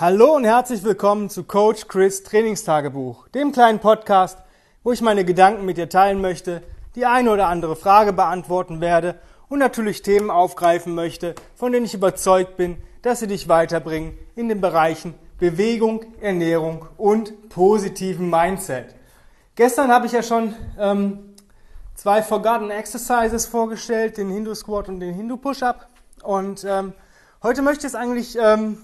Hallo und herzlich willkommen zu Coach Chris Trainingstagebuch, dem kleinen Podcast, wo ich meine Gedanken mit dir teilen möchte, die eine oder andere Frage beantworten werde und natürlich Themen aufgreifen möchte, von denen ich überzeugt bin, dass sie dich weiterbringen in den Bereichen Bewegung, Ernährung und positiven Mindset. Gestern habe ich ja schon ähm, zwei Forgotten Exercises vorgestellt, den Hindu Squat und den Hindu Push-Up. Und ähm, heute möchte ich es eigentlich ähm,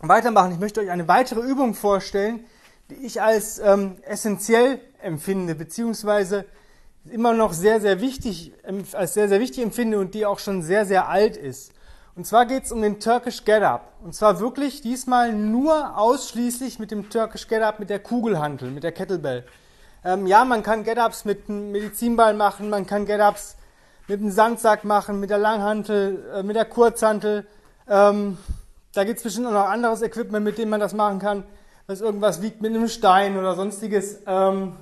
weitermachen. Ich möchte euch eine weitere Übung vorstellen, die ich als ähm, essentiell empfinde, beziehungsweise immer noch sehr, sehr wichtig, als sehr, sehr wichtig empfinde und die auch schon sehr, sehr alt ist. Und zwar geht es um den Turkish Get Up. Und zwar wirklich diesmal nur ausschließlich mit dem Turkish Get Up, mit der Kugelhantel, mit der Kettlebell. Ähm, ja, man kann Get-Ups mit einem Medizinball machen, man kann Get-Ups mit einem Sandsack machen, mit der Langhantel, äh, mit der Kurzhantel. Ähm, da gibt es bestimmt auch noch anderes Equipment, mit dem man das machen kann, was irgendwas wiegt mit einem Stein oder sonstiges. Ähm,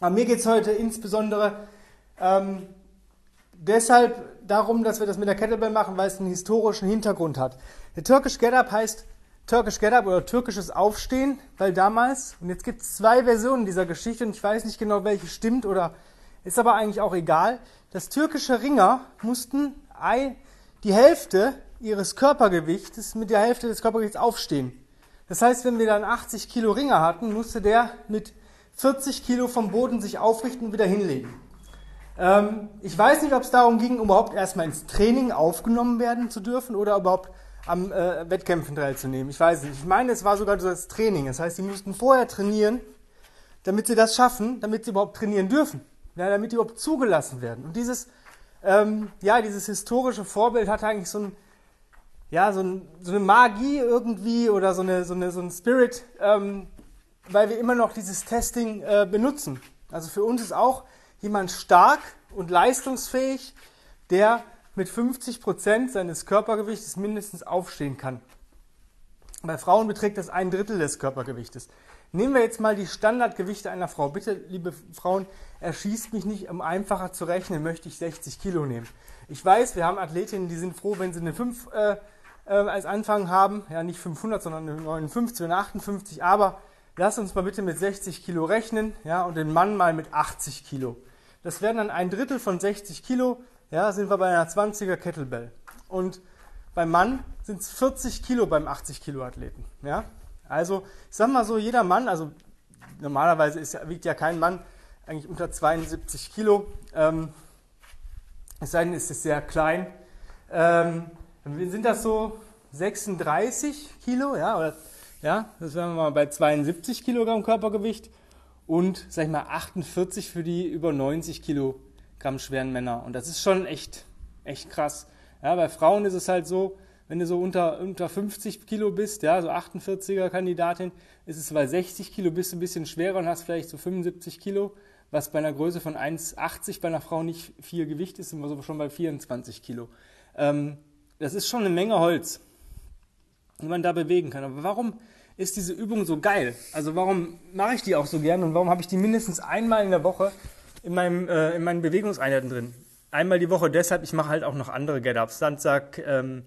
aber mir geht es heute insbesondere ähm, deshalb darum, dass wir das mit der Kettlebell machen, weil es einen historischen Hintergrund hat. Der Turkish Get Up heißt Turkish Get Up oder türkisches Aufstehen, weil damals, und jetzt gibt es zwei Versionen dieser Geschichte und ich weiß nicht genau, welche stimmt oder ist aber eigentlich auch egal, dass türkische Ringer mussten die Hälfte ihres Körpergewichtes mit der Hälfte des Körpergewichts aufstehen. Das heißt, wenn wir dann 80 Kilo Ringer hatten, musste der mit 40 Kilo vom Boden sich aufrichten und wieder hinlegen. Ähm, ich weiß nicht, ob es darum ging, überhaupt erstmal ins Training aufgenommen werden zu dürfen oder überhaupt am äh, Wettkämpfen teilzunehmen. Ich weiß nicht. Ich meine, es war sogar das Training. Das heißt, sie mussten vorher trainieren, damit sie das schaffen, damit sie überhaupt trainieren dürfen. Ja, damit die überhaupt zugelassen werden. Und dieses, ähm, ja, dieses historische Vorbild hat eigentlich so, ein, ja, so, ein, so eine Magie irgendwie oder so, eine, so, eine, so ein Spirit, ähm, weil wir immer noch dieses Testing äh, benutzen. Also für uns ist auch jemand stark und leistungsfähig, der mit 50 Prozent seines Körpergewichtes mindestens aufstehen kann. Bei Frauen beträgt das ein Drittel des Körpergewichtes. Nehmen wir jetzt mal die Standardgewichte einer Frau. Bitte, liebe Frauen, erschießt mich nicht, um einfacher zu rechnen, möchte ich 60 Kilo nehmen. Ich weiß, wir haben Athletinnen, die sind froh, wenn sie eine 5 äh, äh, als Anfang haben. Ja, nicht 500, sondern eine 59 oder 58. Aber lass uns mal bitte mit 60 Kilo rechnen ja, und den Mann mal mit 80 Kilo. Das wären dann ein Drittel von 60 Kilo ja, sind wir bei einer 20er Kettlebell. Und beim Mann sind es 40 Kilo beim 80 Kilo Athleten. Ja? Also, ich sag mal so, jeder Mann, also normalerweise ist, wiegt ja kein Mann eigentlich unter 72 Kilo. Ähm, es sei denn, es ist sehr klein. Ähm, sind das so 36 Kilo, ja, oder, ja, das wären wir mal bei 72 Kilogramm Körpergewicht und, sag ich mal, 48 für die über 90 Kilo Gramm schweren Männer. Und das ist schon echt, echt krass. Ja, bei Frauen ist es halt so, wenn du so unter, unter 50 Kilo bist, ja, so 48er Kandidatin, ist es bei 60 Kilo bist du ein bisschen schwerer und hast vielleicht so 75 Kilo, was bei einer Größe von 1,80 bei einer Frau nicht viel Gewicht ist, sind wir so schon bei 24 Kilo. Ähm, das ist schon eine Menge Holz, die man da bewegen kann. Aber warum ist diese Übung so geil? Also warum mache ich die auch so gern und warum habe ich die mindestens einmal in der Woche in, meinem, äh, in meinen Bewegungseinheiten drin. Einmal die Woche deshalb, ich mache halt auch noch andere Get-Ups, Sandsack, ähm,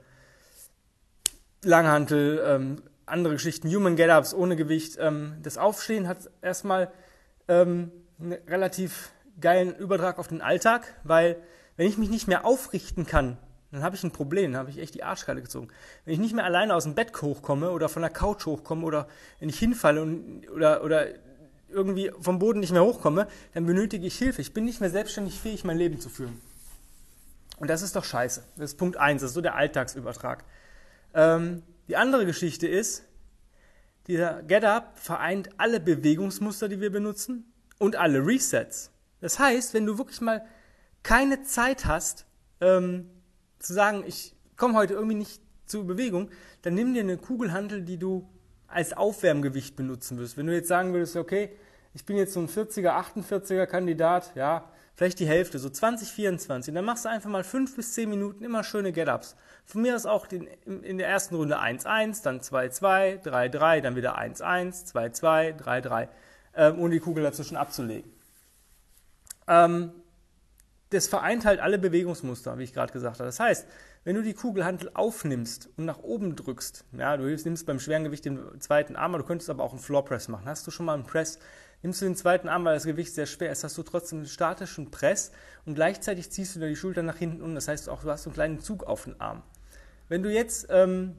Langhantel, ähm, andere Geschichten, Human Get-Ups ohne Gewicht. Ähm, das Aufstehen hat erstmal ähm, einen relativ geilen Übertrag auf den Alltag, weil wenn ich mich nicht mehr aufrichten kann, dann habe ich ein Problem, dann habe ich echt die Arschkarte gezogen. Wenn ich nicht mehr alleine aus dem Bett hochkomme oder von der Couch hochkomme oder wenn ich hinfalle und, oder, oder irgendwie vom Boden nicht mehr hochkomme, dann benötige ich Hilfe. Ich bin nicht mehr selbstständig fähig, mein Leben zu führen. Und das ist doch scheiße. Das ist Punkt 1, das ist so der Alltagsübertrag. Ähm, die andere Geschichte ist, dieser Get-Up vereint alle Bewegungsmuster, die wir benutzen und alle Resets. Das heißt, wenn du wirklich mal keine Zeit hast, ähm, zu sagen, ich komme heute irgendwie nicht zur Bewegung, dann nimm dir eine Kugelhantel, die du als Aufwärmgewicht benutzen wirst. Wenn du jetzt sagen würdest, okay, ich bin jetzt so ein 40er, 48er Kandidat, ja, vielleicht die Hälfte, so 20, 24, dann machst du einfach mal 5 bis 10 Minuten immer schöne Get-Ups. Von mir aus auch den, in der ersten Runde 1-1, dann 2-2, 3-3, dann wieder 1-1, 2-2, 3-3, ähm, ohne die Kugel dazwischen abzulegen. Ähm, das vereint halt alle Bewegungsmuster, wie ich gerade gesagt habe. Das heißt, wenn du die Kugelhantel aufnimmst und nach oben drückst, ja, du nimmst beim schweren Gewicht den zweiten Arm, du könntest aber auch einen Floor Press machen. Hast du schon mal einen Press, nimmst du den zweiten Arm, weil das Gewicht sehr schwer ist, hast du trotzdem einen statischen Press und gleichzeitig ziehst du da die Schulter nach hinten und das heißt auch, du hast einen kleinen Zug auf den Arm. Wenn du jetzt ähm,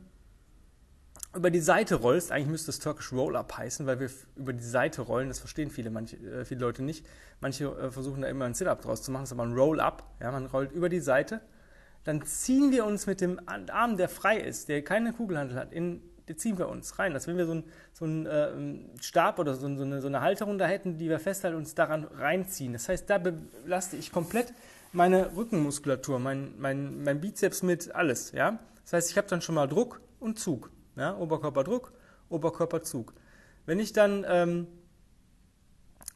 über die Seite rollst, eigentlich müsste es Turkish Roll-Up heißen, weil wir über die Seite rollen, das verstehen viele, manche, äh, viele Leute nicht. Manche äh, versuchen da immer einen Sit-Up draus zu machen, das ist aber ein Roll-Up. Ja, man rollt über die Seite. Dann ziehen wir uns mit dem Arm, der frei ist, der keine Kugelhandel hat, in, den ziehen wir uns rein. Als wenn wir so einen so äh, Stab oder so, so, eine, so eine Halterung da hätten, die wir festhalten und uns daran reinziehen. Das heißt, da belaste ich komplett meine Rückenmuskulatur, mein, mein, mein Bizeps mit alles. Ja? Das heißt, ich habe dann schon mal Druck und Zug. Ja, Oberkörperdruck, Oberkörperzug. Wenn ich dann ähm,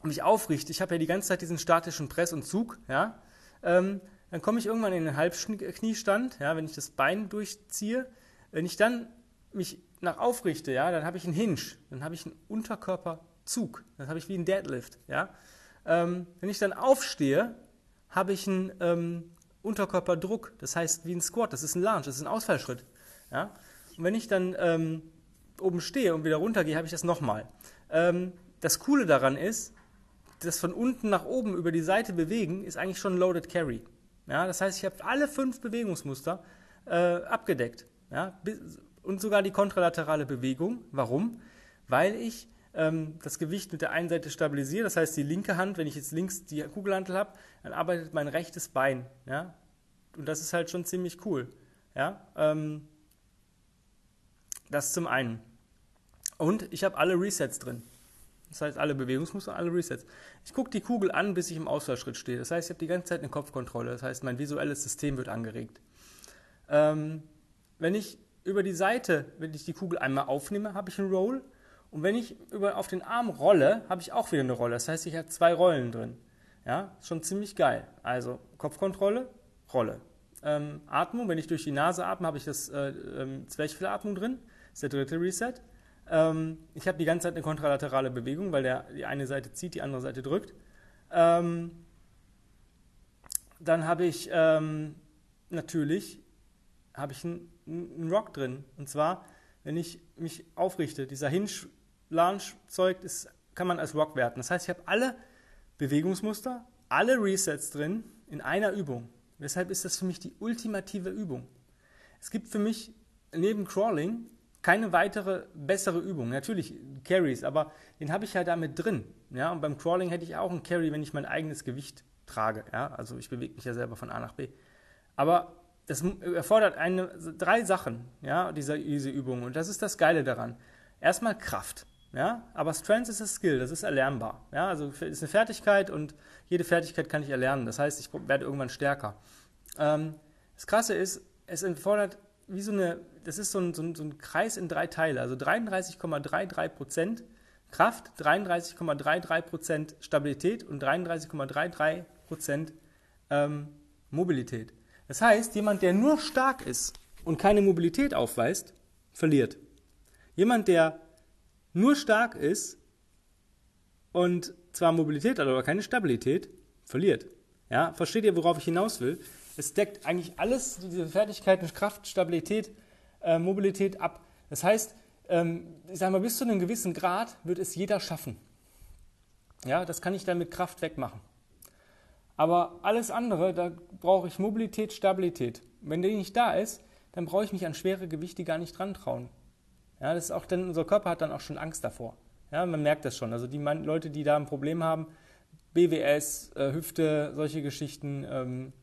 mich aufrichte, ich habe ja die ganze Zeit diesen statischen Press und Zug, ja, ähm, dann komme ich irgendwann in den Halbkniestand, ja, wenn ich das Bein durchziehe. Wenn ich dann mich nach aufrichte, ja, dann habe ich einen Hinge, dann habe ich einen Unterkörperzug, dann habe ich wie einen Deadlift, ja. Ähm, wenn ich dann aufstehe, habe ich einen ähm, Unterkörperdruck, das heißt wie ein Squat, das ist ein Lunge, das ist ein Ausfallschritt, ja. Und wenn ich dann ähm, oben stehe und wieder runtergehe, habe ich das nochmal. Ähm, das Coole daran ist, das von unten nach oben über die Seite bewegen, ist eigentlich schon Loaded Carry. Ja, das heißt, ich habe alle fünf Bewegungsmuster äh, abgedeckt. Ja, und sogar die kontralaterale Bewegung. Warum? Weil ich ähm, das Gewicht mit der einen Seite stabilisiere. Das heißt, die linke Hand, wenn ich jetzt links die Kugelhantel habe, dann arbeitet mein rechtes Bein. Ja? Und das ist halt schon ziemlich cool. Ja? Ähm, das zum einen. Und ich habe alle Resets drin. Das heißt, alle Bewegungsmuster, alle Resets. Ich gucke die Kugel an, bis ich im Ausfallschritt stehe. Das heißt, ich habe die ganze Zeit eine Kopfkontrolle. Das heißt, mein visuelles System wird angeregt. Ähm, wenn ich über die Seite, wenn ich die Kugel einmal aufnehme, habe ich einen Roll. Und wenn ich über, auf den Arm rolle, habe ich auch wieder eine Rolle. Das heißt, ich habe zwei Rollen drin. Ja, schon ziemlich geil. Also Kopfkontrolle, Rolle. Ähm, Atmung, wenn ich durch die Nase atme, habe ich das äh, ähm, Zwerchfellatmung drin ist der dritte Reset. Ähm, ich habe die ganze Zeit eine kontralaterale Bewegung, weil der, die eine Seite zieht, die andere Seite drückt. Ähm, dann habe ich ähm, natürlich habe ich einen, einen Rock drin. Und zwar, wenn ich mich aufrichte, dieser Hinge-Launch-Zeug kann man als Rock werten. Das heißt, ich habe alle Bewegungsmuster, alle Resets drin in einer Übung. Weshalb ist das für mich die ultimative Übung. Es gibt für mich neben Crawling keine weitere bessere Übung. Natürlich Carries, aber den habe ich ja damit drin. Ja, und beim Crawling hätte ich auch einen Carry, wenn ich mein eigenes Gewicht trage. Ja, also ich bewege mich ja selber von A nach B. Aber das erfordert eine, drei Sachen, ja, diese, diese Übung. Und das ist das Geile daran. Erstmal Kraft. Ja, aber Strength ist ein Skill, das ist erlernbar. Ja, also ist eine Fertigkeit und jede Fertigkeit kann ich erlernen. Das heißt, ich werde irgendwann stärker. Ähm, das Krasse ist, es erfordert wie so eine, das ist so ein, so ein, so ein Kreis in drei Teile. Also 33,33 Prozent Kraft, 33,33 Prozent Stabilität und 33,33 Prozent ähm, Mobilität. Das heißt, jemand, der nur stark ist und keine Mobilität aufweist, verliert. Jemand, der nur stark ist und zwar Mobilität hat, aber keine Stabilität, verliert. Ja, versteht ihr, worauf ich hinaus will? Es deckt eigentlich alles, diese Fertigkeiten, Kraft, Stabilität, äh, Mobilität ab. Das heißt, ähm, ich sage mal, bis zu einem gewissen Grad wird es jeder schaffen. Ja, das kann ich dann mit Kraft wegmachen. Aber alles andere, da brauche ich Mobilität, Stabilität. Wenn die nicht da ist, dann brauche ich mich an schwere Gewichte gar nicht dran trauen. Ja, das ist auch denn unser Körper hat dann auch schon Angst davor. Ja, man merkt das schon. Also die Leute, die da ein Problem haben, BWS, äh, Hüfte, solche Geschichten, ähm,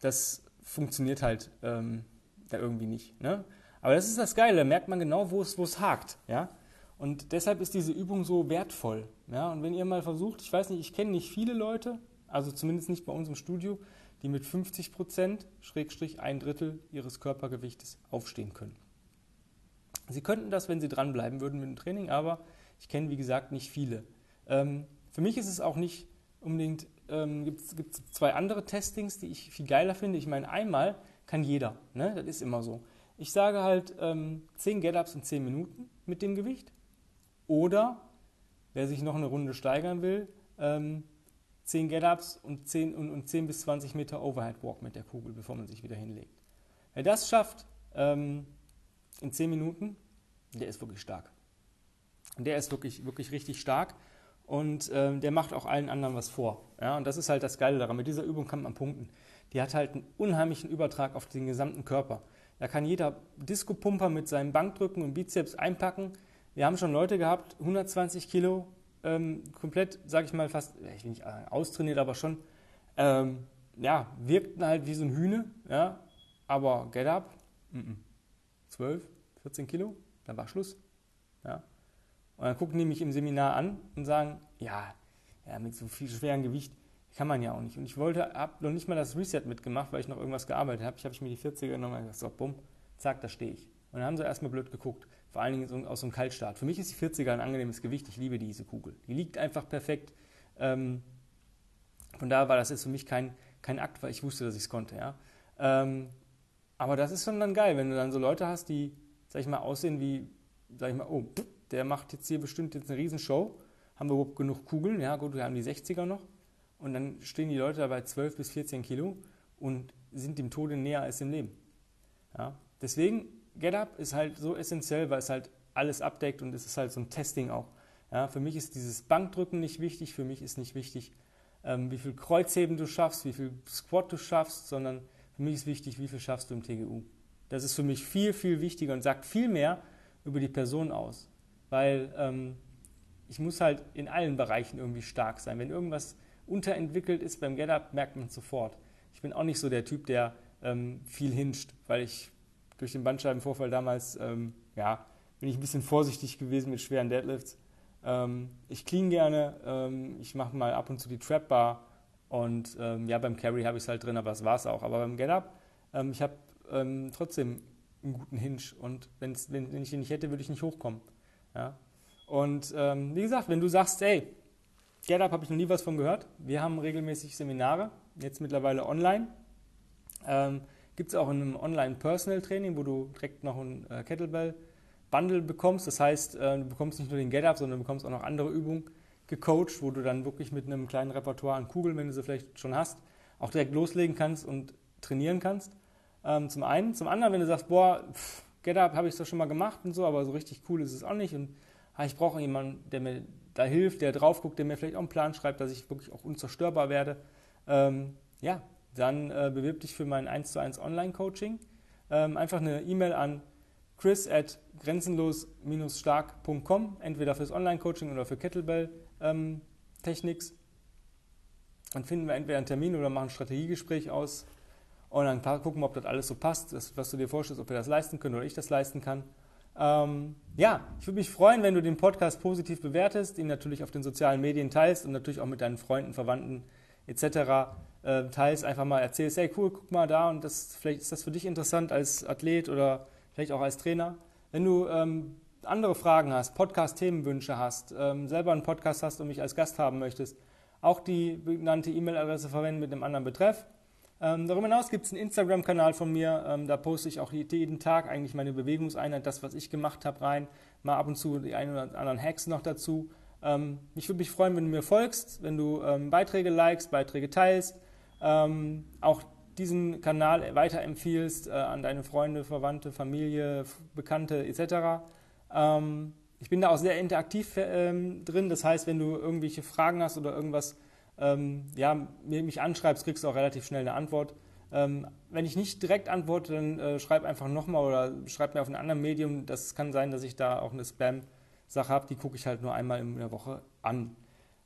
das funktioniert halt ähm, da irgendwie nicht. Ne? Aber das ist das Geile, da merkt man genau, wo es, hakt. Und deshalb ist diese Übung so wertvoll. Und wenn ihr mal versucht, ich weiß nicht, ich kenne nicht viele Leute, also zumindest nicht bei uns im Studio, die mit 50 Prozent, Schrägstrich ein Drittel ihres Körpergewichtes aufstehen können. Sie könnten das, wenn sie dranbleiben würden mit dem Training, aber ich kenne, wie gesagt, nicht viele. Ähm, für mich ist es auch nicht unbedingt ähm, gibt es zwei andere Testings, die ich viel geiler finde. Ich meine, einmal kann jeder, ne? das ist immer so. Ich sage halt ähm, 10 Get-Ups in 10 Minuten mit dem Gewicht. Oder, wer sich noch eine Runde steigern will, ähm, 10 Get-Ups und 10, und, und 10 bis 20 Meter Overhead Walk mit der Kugel, bevor man sich wieder hinlegt. Wer das schafft ähm, in 10 Minuten, der ist wirklich stark. Der ist wirklich, wirklich richtig stark und ähm, der macht auch allen anderen was vor. Ja, und das ist halt das Geile daran. Mit dieser Übung kann man punkten. Die hat halt einen unheimlichen Übertrag auf den gesamten Körper. Da kann jeder Disco-Pumper mit seinem Bankdrücken und Bizeps einpacken. Wir haben schon Leute gehabt, 120 Kilo, ähm, komplett, sag ich mal, fast, ich will nicht austrainiert, aber schon, ähm, ja, wirkten halt wie so ein Hühne, ja, aber Get Up, -mm. 12, 14 Kilo, dann war Schluss, ja. Und dann gucken die mich im Seminar an und sagen, ja, ja, mit so viel schwerem Gewicht kann man ja auch nicht. Und ich wollte, habe noch nicht mal das Reset mitgemacht, weil ich noch irgendwas gearbeitet habe. Ich habe mir die 40er genommen und gesagt, so, bumm, zack, da stehe ich. Und dann haben sie erstmal blöd geguckt. Vor allen Dingen aus so einem Kaltstart. Für mich ist die 40er ein angenehmes Gewicht. Ich liebe diese Kugel. Die liegt einfach perfekt. Ähm, von daher war das jetzt für mich kein, kein Akt, weil ich wusste, dass ich es konnte. Ja? Ähm, aber das ist schon dann geil, wenn du dann so Leute hast, die, sag ich mal, aussehen wie, sag ich mal, oh, der macht jetzt hier bestimmt jetzt eine Riesenshow. Haben wir überhaupt genug Kugeln? Ja, gut, wir haben die 60er noch. Und dann stehen die Leute da bei 12 bis 14 Kilo und sind dem Tode näher als dem Leben. Ja? Deswegen, GetUp ist halt so essentiell, weil es halt alles abdeckt und es ist halt so ein Testing auch. Ja? Für mich ist dieses Bankdrücken nicht wichtig, für mich ist nicht wichtig, ähm, wie viel Kreuzheben du schaffst, wie viel Squat du schaffst, sondern für mich ist wichtig, wie viel schaffst du im TGU. Das ist für mich viel, viel wichtiger und sagt viel mehr über die Person aus. Weil ähm, ich muss halt in allen Bereichen irgendwie stark sein. Wenn irgendwas unterentwickelt ist beim Get-Up, merkt man sofort. Ich bin auch nicht so der Typ, der ähm, viel hinscht, weil ich durch den Bandscheibenvorfall damals, ähm, ja, bin ich ein bisschen vorsichtig gewesen mit schweren Deadlifts. Ähm, ich clean gerne, ähm, ich mache mal ab und zu die Trap Bar und ähm, ja, beim Carry habe ich es halt drin, aber das war es auch. Aber beim Get-Up, ähm, ich habe trotzdem einen guten Hinge und wenn, wenn ich den nicht hätte, würde ich nicht hochkommen. Ja? Und wie gesagt, wenn du sagst, ey, GetUp habe ich noch nie was von gehört. Wir haben regelmäßig Seminare, jetzt mittlerweile online. Ähm, Gibt es auch in einem Online-Personal-Training, wo du direkt noch ein äh, Kettlebell-Bundle bekommst. Das heißt, äh, du bekommst nicht nur den GetUp, sondern du bekommst auch noch andere Übungen gecoacht, wo du dann wirklich mit einem kleinen Repertoire an Kugeln, wenn du sie vielleicht schon hast, auch direkt loslegen kannst und trainieren kannst. Ähm, zum einen. Zum anderen, wenn du sagst, boah, GetUp habe ich doch schon mal gemacht und so, aber so richtig cool ist es auch nicht. Und ah, ich brauche jemanden, der mir da hilft, der drauf guckt, der mir vielleicht auch einen Plan schreibt, dass ich wirklich auch unzerstörbar werde, ähm, ja, dann äh, bewirb dich für mein 1 zu 1 Online-Coaching. Ähm, einfach eine E-Mail an chris at grenzenlos-stark.com, entweder fürs Online-Coaching oder für Kettlebell-Techniks. Ähm, dann finden wir entweder einen Termin oder machen ein Strategiegespräch aus und dann gucken wir, ob das alles so passt, das, was du dir vorstellst, ob wir das leisten können oder ich das leisten kann. Ähm, ja, ich würde mich freuen, wenn du den Podcast positiv bewertest, ihn natürlich auf den sozialen Medien teilst und natürlich auch mit deinen Freunden, Verwandten etc. Äh, teilst. Einfach mal erzählst, hey cool, guck mal da und das, vielleicht ist das für dich interessant als Athlet oder vielleicht auch als Trainer. Wenn du ähm, andere Fragen hast, Podcast-Themenwünsche hast, ähm, selber einen Podcast hast und mich als Gast haben möchtest, auch die benannte E-Mail-Adresse verwenden mit einem anderen Betreff. Ähm, darüber hinaus gibt es einen Instagram-Kanal von mir, ähm, da poste ich auch jeden Tag eigentlich meine Bewegungseinheit, das, was ich gemacht habe, rein. Mal ab und zu die ein oder anderen Hacks noch dazu. Ähm, ich würde mich freuen, wenn du mir folgst, wenn du ähm, Beiträge likest, Beiträge teilst, ähm, auch diesen Kanal weiterempfiehlst äh, an deine Freunde, Verwandte, Familie, Bekannte etc. Ähm, ich bin da auch sehr interaktiv drin, das heißt, wenn du irgendwelche Fragen hast oder irgendwas ähm, ja, mich anschreibst, kriegst du auch relativ schnell eine Antwort. Ähm, wenn ich nicht direkt antworte, dann äh, schreib einfach nochmal oder schreib mir auf einem anderen Medium. Das kann sein, dass ich da auch eine Spam-Sache habe, die gucke ich halt nur einmal in der Woche an.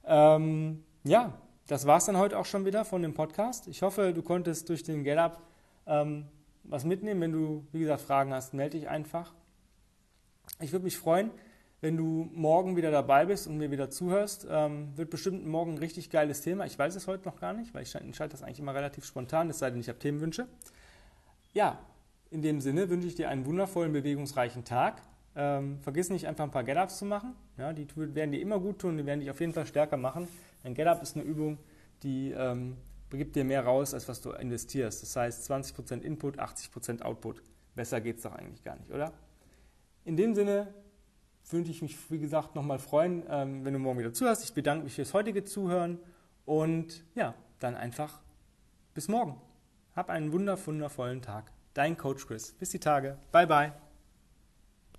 Ähm, ja, das war es dann heute auch schon wieder von dem Podcast. Ich hoffe, du konntest durch den Get-Up ähm, was mitnehmen. Wenn du, wie gesagt, Fragen hast, melde dich einfach. Ich würde mich freuen, wenn du morgen wieder dabei bist und mir wieder zuhörst. Ähm, wird bestimmt morgen ein richtig geiles Thema. Ich weiß es heute noch gar nicht, weil ich entscheide das eigentlich immer relativ spontan, es sei denn, ich habe Themenwünsche. Ja, in dem Sinne wünsche ich dir einen wundervollen, bewegungsreichen Tag. Ähm, vergiss nicht, einfach ein paar Get-Ups zu machen. Ja, die werden dir immer gut tun, die werden dich auf jeden Fall stärker machen. Ein Get-Up ist eine Übung, die ähm, gibt dir mehr raus, als was du investierst. Das heißt 20% Input, 80% Output. Besser geht es doch eigentlich gar nicht, oder? In dem Sinne, würde ich mich, wie gesagt, nochmal freuen, ähm, wenn du morgen wieder zuhörst. Ich bedanke mich fürs heutige Zuhören und ja, dann einfach bis morgen. Hab einen wundervollen Tag. Dein Coach Chris. Bis die Tage. Bye bye.